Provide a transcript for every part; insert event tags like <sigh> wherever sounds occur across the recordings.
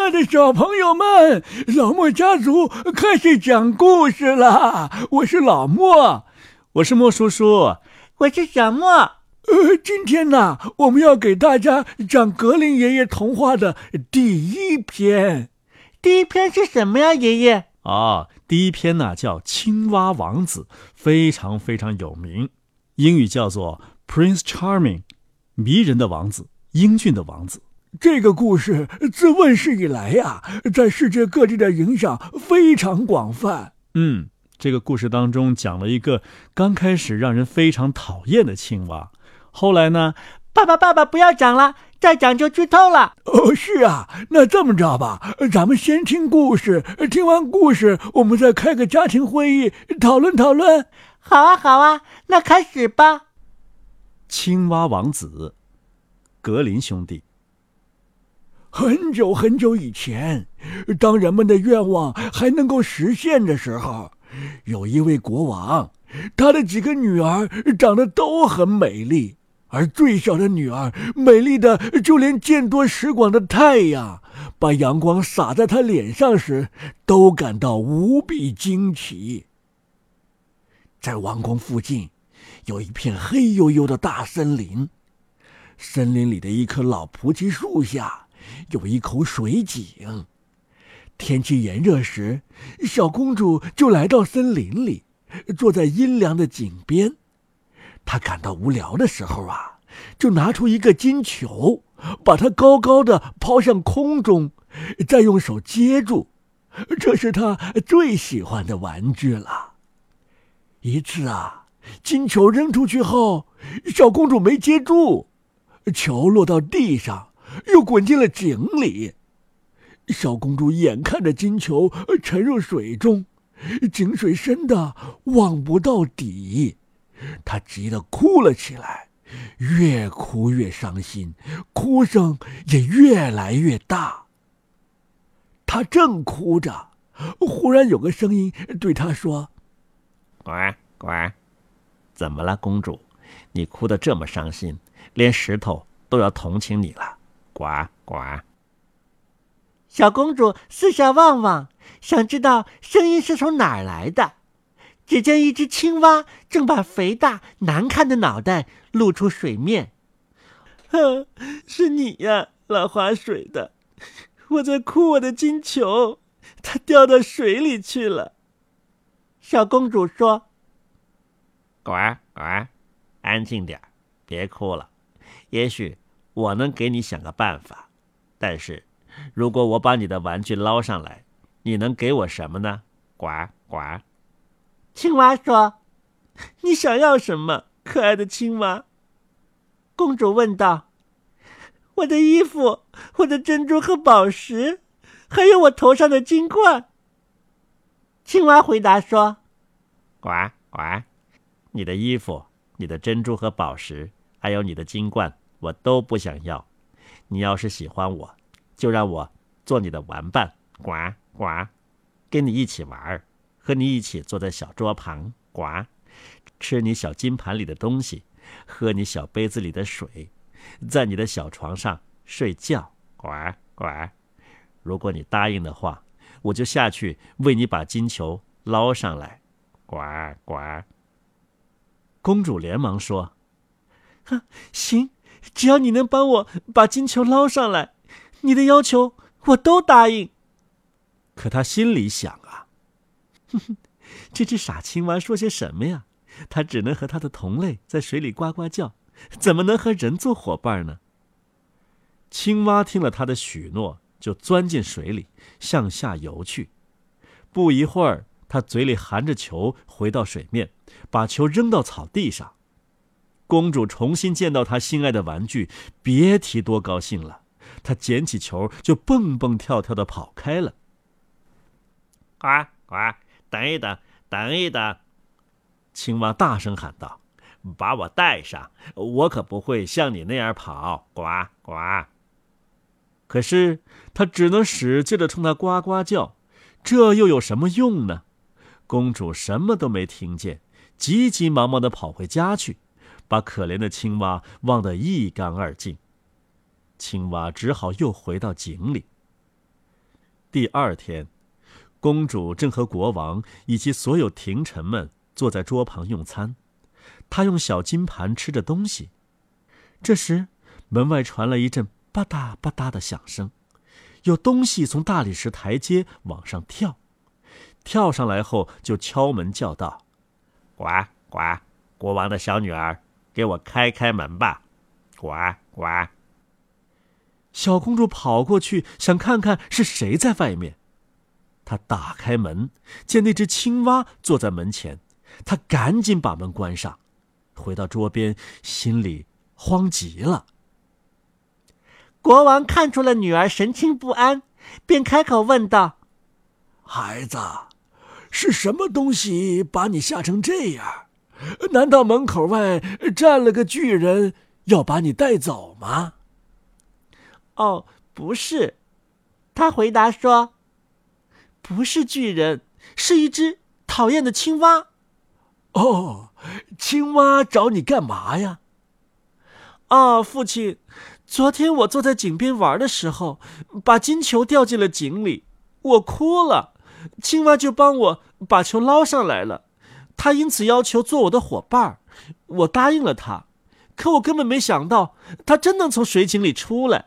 爱的小朋友们，老莫家族开始讲故事啦。我是老莫，我是莫叔叔，我是小莫。呃，今天呢，我们要给大家讲格林爷爷童话的第一篇。第一篇是什么呀，爷爷？啊，第一篇呢叫《青蛙王子》，非常非常有名，英语叫做《Prince Charming》，迷人的王子，英俊的王子。这个故事自问世以来呀，在世界各地的影响非常广泛。嗯，这个故事当中讲了一个刚开始让人非常讨厌的青蛙，后来呢，爸爸爸爸不要讲了，再讲就剧透了。哦，是啊，那这么着吧，咱们先听故事，听完故事我们再开个家庭会议讨论讨论。好啊，好啊，那开始吧。青蛙王子，格林兄弟。很久很久以前，当人们的愿望还能够实现的时候，有一位国王，他的几个女儿长得都很美丽，而最小的女儿美丽的就连见多识广的太阳把阳光洒在她脸上时，都感到无比惊奇。在王宫附近，有一片黑黝黝的大森林，森林里的一棵老菩提树下。有一口水井，天气炎热时，小公主就来到森林里，坐在阴凉的井边。她感到无聊的时候啊，就拿出一个金球，把它高高的抛向空中，再用手接住。这是她最喜欢的玩具了。一次啊，金球扔出去后，小公主没接住，球落到地上。又滚进了井里，小公主眼看着金球沉入水中，井水深的望不到底，她急得哭了起来，越哭越伤心，哭声也越来越大。她正哭着，忽然有个声音对她说：“乖乖，怎么了，公主？你哭得这么伤心，连石头都要同情你了。”呱呱！小公主四下望望，想知道声音是从哪儿来的。只见一只青蛙正把肥大难看的脑袋露出水面。哼，<laughs> 是你呀，老划水的！我在哭我的金球，它掉到水里去了。小公主说：“呱呱，安静点别哭了。也许……”我能给你想个办法，但是，如果我把你的玩具捞上来，你能给我什么呢？呱呱！青蛙说：“你想要什么，可爱的青蛙？”公主问道：“我的衣服，我的珍珠和宝石，还有我头上的金冠。”青蛙回答说：“呱呱，你的衣服，你的珍珠和宝石，还有你的金冠。”我都不想要，你要是喜欢我，就让我做你的玩伴，呱呱，跟你一起玩儿，和你一起坐在小桌旁，呱，吃你小金盘里的东西，喝你小杯子里的水，在你的小床上睡觉，呱呱。如果你答应的话，我就下去为你把金球捞上来，呱呱。公主连忙说：“哼，行。”只要你能帮我把金球捞上来，你的要求我都答应。可他心里想啊，哼哼，这只傻青蛙说些什么呀？它只能和它的同类在水里呱呱叫，怎么能和人做伙伴呢？青蛙听了他的许诺，就钻进水里向下游去。不一会儿，他嘴里含着球回到水面，把球扔到草地上。公主重新见到她心爱的玩具，别提多高兴了。她捡起球就蹦蹦跳跳的跑开了。呱呱，等一等，等一等！青蛙大声喊道：“把我带上，我可不会像你那样跑。”呱呱。可是他只能使劲的冲他呱呱叫，这又有什么用呢？公主什么都没听见，急急忙忙的跑回家去。把可怜的青蛙忘得一干二净，青蛙只好又回到井里。第二天，公主正和国王以及所有廷臣们坐在桌旁用餐，她用小金盘吃着东西。这时，门外传来一阵吧嗒吧嗒的响声，有东西从大理石台阶往上跳，跳上来后就敲门叫道：“呱呱，国王的小女儿，给我开开门吧！呱呱。”小公主跑过去，想看看是谁在外面。她打开门，见那只青蛙坐在门前，她赶紧把门关上，回到桌边，心里慌极了。国王看出了女儿神情不安，便开口问道：“孩子，是什么东西把你吓成这样？难道门口外站了个巨人，要把你带走吗？”哦，不是，他回答说：“不是巨人，是一只讨厌的青蛙。”哦，青蛙找你干嘛呀？啊，父亲，昨天我坐在井边玩的时候，把金球掉进了井里，我哭了，青蛙就帮我把球捞上来了，他因此要求做我的伙伴，我答应了他，可我根本没想到他真能从水井里出来。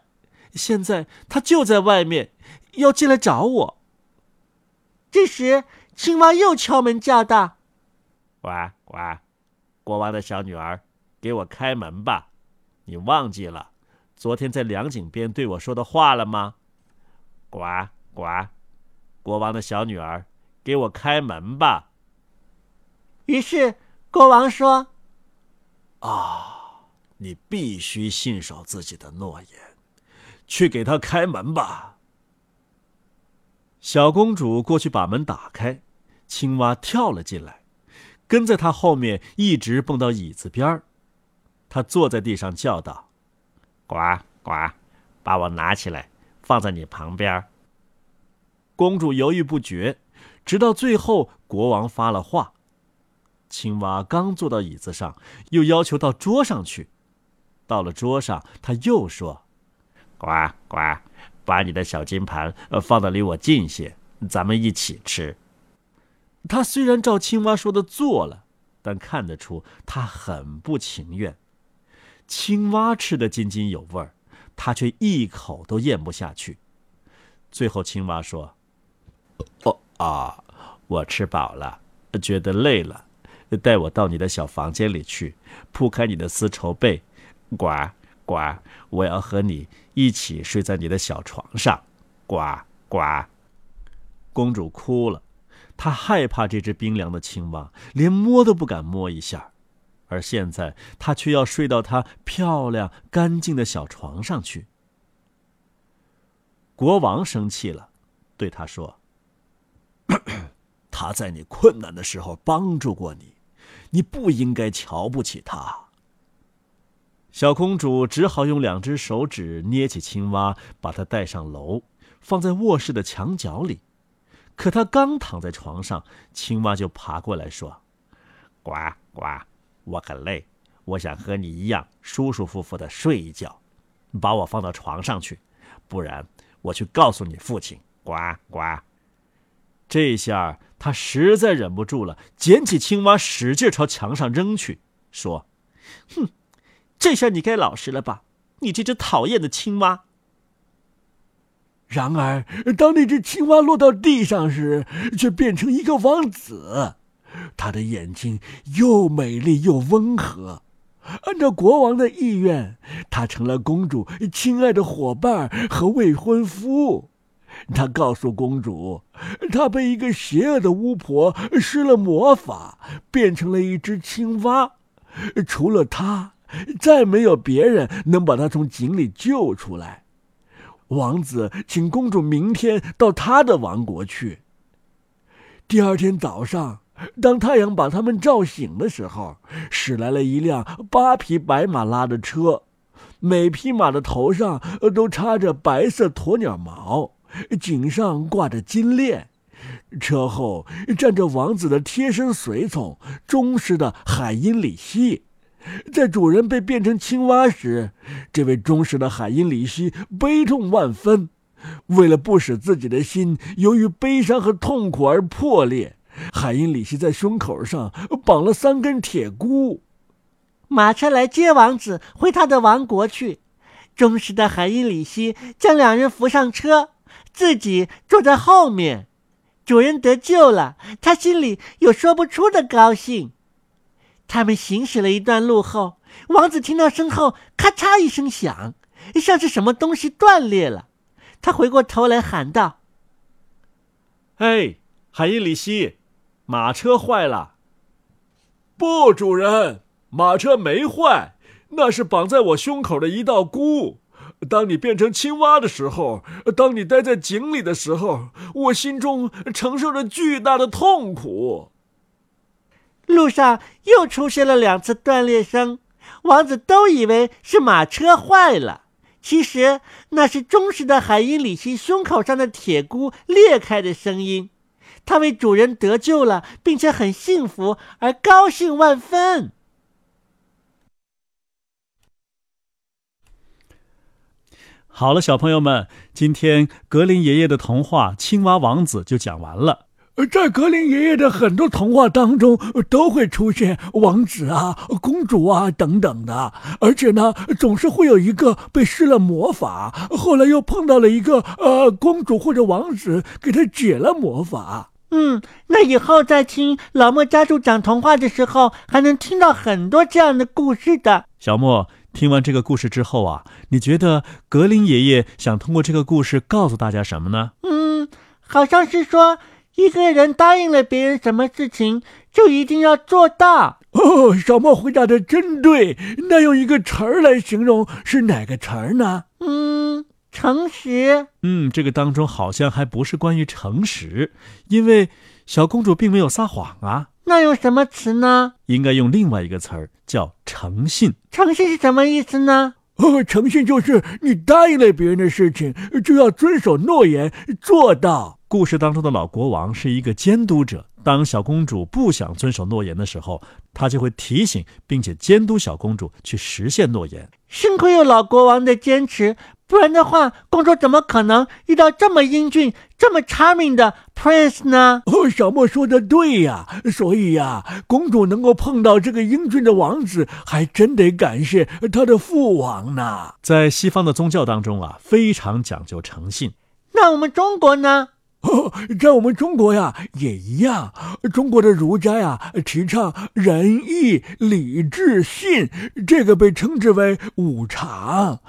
现在他就在外面，要进来找我。这时，青蛙又敲门叫道：“呱呱，国王的小女儿，给我开门吧！你忘记了昨天在凉井边对我说的话了吗？呱呱，国王的小女儿，给我开门吧！”于是国王说：“啊，你必须信守自己的诺言。”去给他开门吧。小公主过去把门打开，青蛙跳了进来，跟在她后面一直蹦到椅子边儿。她坐在地上叫道：“呱呱，把我拿起来，放在你旁边。”公主犹豫不决，直到最后国王发了话。青蛙刚坐到椅子上，又要求到桌上去。到了桌上，他又说。呱呱，把你的小金盘放的离我近些，咱们一起吃。他虽然照青蛙说的做了，但看得出他很不情愿。青蛙吃得津津有味儿，他却一口都咽不下去。最后，青蛙说：“哦啊，我吃饱了，觉得累了，带我到你的小房间里去，铺开你的丝绸被。”呱。呱！我要和你一起睡在你的小床上。呱呱！公主哭了，她害怕这只冰凉的青蛙，连摸都不敢摸一下。而现在，她却要睡到她漂亮干净的小床上去。国王生气了，对她说：“ <coughs> 他在你困难的时候帮助过你，你不应该瞧不起他。”小公主只好用两只手指捏起青蛙，把它带上楼，放在卧室的墙角里。可她刚躺在床上，青蛙就爬过来说：“呱呱，我很累，我想和你一样舒舒服服的睡一觉，把我放到床上去，不然我去告诉你父亲。”呱呱，这下他实在忍不住了，捡起青蛙，使劲朝墙上扔去，说：“哼！”这下你该老实了吧？你这只讨厌的青蛙。然而，当那只青蛙落到地上时，却变成一个王子。他的眼睛又美丽又温和。按照国王的意愿，他成了公主亲爱的伙伴和未婚夫。他告诉公主，他被一个邪恶的巫婆施了魔法，变成了一只青蛙。除了他。再没有别人能把他从井里救出来。王子请公主明天到他的王国去。第二天早上，当太阳把他们照醒的时候，驶来了一辆八匹白马拉的车，每匹马的头上都插着白色鸵鸟毛，颈上挂着金链。车后站着王子的贴身随从，忠实的海因里希。在主人被变成青蛙时，这位忠实的海因里希悲痛万分，为了不使自己的心由于悲伤和痛苦而破裂，海因里希在胸口上绑了三根铁箍。马车来接王子回他的王国去。忠实的海因里希将两人扶上车，自己坐在后面。主人得救了，他心里有说不出的高兴。他们行驶了一段路后，王子听到身后咔嚓一声响，像是什么东西断裂了。他回过头来喊道：“哎，海因里希，马车坏了。”“不，主人，马车没坏，那是绑在我胸口的一道箍。”当你变成青蛙的时候，当你待在井里的时候，我心中承受着巨大的痛苦。路上又出现了两次断裂声，王子都以为是马车坏了，其实那是忠实的海因里希胸口上的铁箍裂开的声音。他为主人得救了，并且很幸福而高兴万分。好了，小朋友们，今天格林爷爷的童话《青蛙王子》就讲完了。在格林爷爷的很多童话当中，都会出现王子啊、公主啊等等的，而且呢，总是会有一个被施了魔法，后来又碰到了一个呃公主或者王子，给他解了魔法。嗯，那以后在听老莫家族讲童话的时候，还能听到很多这样的故事的。小莫。听完这个故事之后啊，你觉得格林爷爷想通过这个故事告诉大家什么呢？嗯，好像是说一个人答应了别人什么事情，就一定要做到。哦，小莫回答的真对。那用一个词儿来形容是哪个词儿呢？嗯，诚实。嗯，这个当中好像还不是关于诚实，因为小公主并没有撒谎啊。那用什么词呢？应该用另外一个词儿，叫诚信。诚信是什么意思呢？呃，诚信就是你答应了别人的事情，就要遵守诺言，做到。故事当中的老国王是一个监督者，当小公主不想遵守诺言的时候，他就会提醒并且监督小公主去实现诺言。幸亏有老国王的坚持。不然的话，公主怎么可能遇到这么英俊、这么 charming 的 prince 呢？哦，小莫说的对呀，所以呀，公主能够碰到这个英俊的王子，还真得感谢她的父王呢。在西方的宗教当中啊，非常讲究诚信。那我们中国呢？哦，在我们中国呀，也一样。中国的儒家呀，提倡仁义礼智信，这个被称之为五常。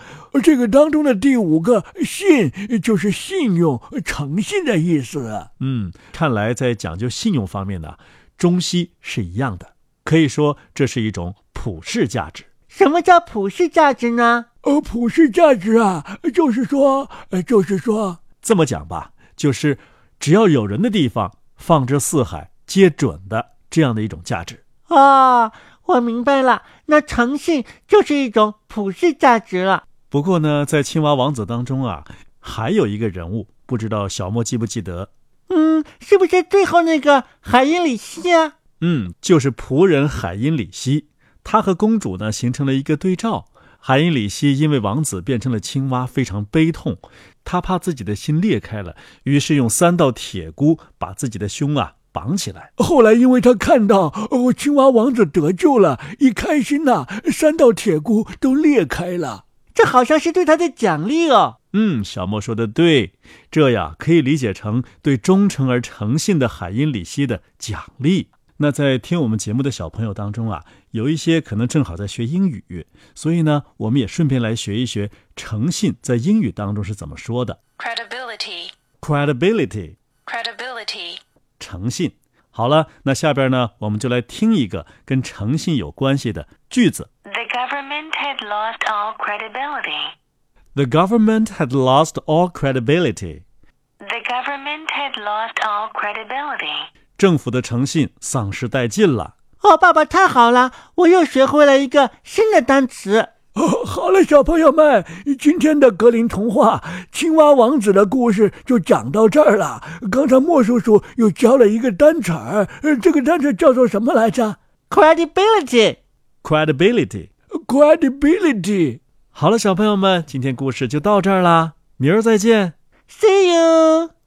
这个当中的第五个信，就是信用、诚信的意思。嗯，看来在讲究信用方面呢，中西是一样的。可以说，这是一种普世价值。什么叫普世价值呢？呃，普世价值啊，就是说，呃，就是说，这么讲吧。就是只要有人的地方，放之四海皆准的这样的一种价值啊！我明白了，那诚信就是一种普世价值了。不过呢，在青蛙王子当中啊，还有一个人物，不知道小莫记不记得？嗯，是不是最后那个海因里希啊？嗯，就是仆人海因里希，他和公主呢形成了一个对照。海因里希因为王子变成了青蛙，非常悲痛。他怕自己的心裂开了，于是用三道铁箍把自己的胸啊绑起来。后来，因为他看到哦青蛙王子得救了，一开心呐，三道铁箍都裂开了。这好像是对他的奖励哦。嗯，小莫说的对，这呀可以理解成对忠诚而诚信的海因里希的奖励。那在听我们节目的小朋友当中啊，有一些可能正好在学英语，所以呢，我们也顺便来学一学诚信在英语当中是怎么说的。Credibility，credibility，credibility，诚信。好了，那下边呢，我们就来听一个跟诚信有关系的句子。The government had lost all credibility. The government had lost all credibility. The government had lost all credibility. 政府的诚信丧失殆尽了。哦，爸爸太好了，我又学会了一个新的单词。哦，好了，小朋友们，今天的格林童话《青蛙王子》的故事就讲到这儿了。刚才莫叔叔又教了一个单词儿，这个单词叫做什么来着？Credibility。Credibility。Credibility。好了，小朋友们，今天故事就到这儿啦，明儿再见。See you。